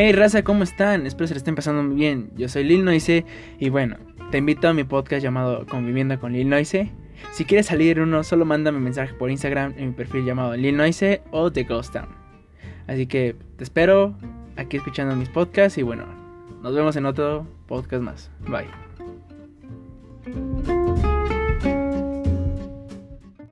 Hey raza, ¿cómo están? Espero se le estén pasando muy bien. Yo soy Lil Noise y bueno, te invito a mi podcast llamado Conviviendo con Lil Noise. Si quieres salir uno, solo mándame mensaje por Instagram en mi perfil llamado Lil Noise o The Ghost Town. Así que te espero aquí escuchando mis podcasts y bueno, nos vemos en otro podcast más. Bye.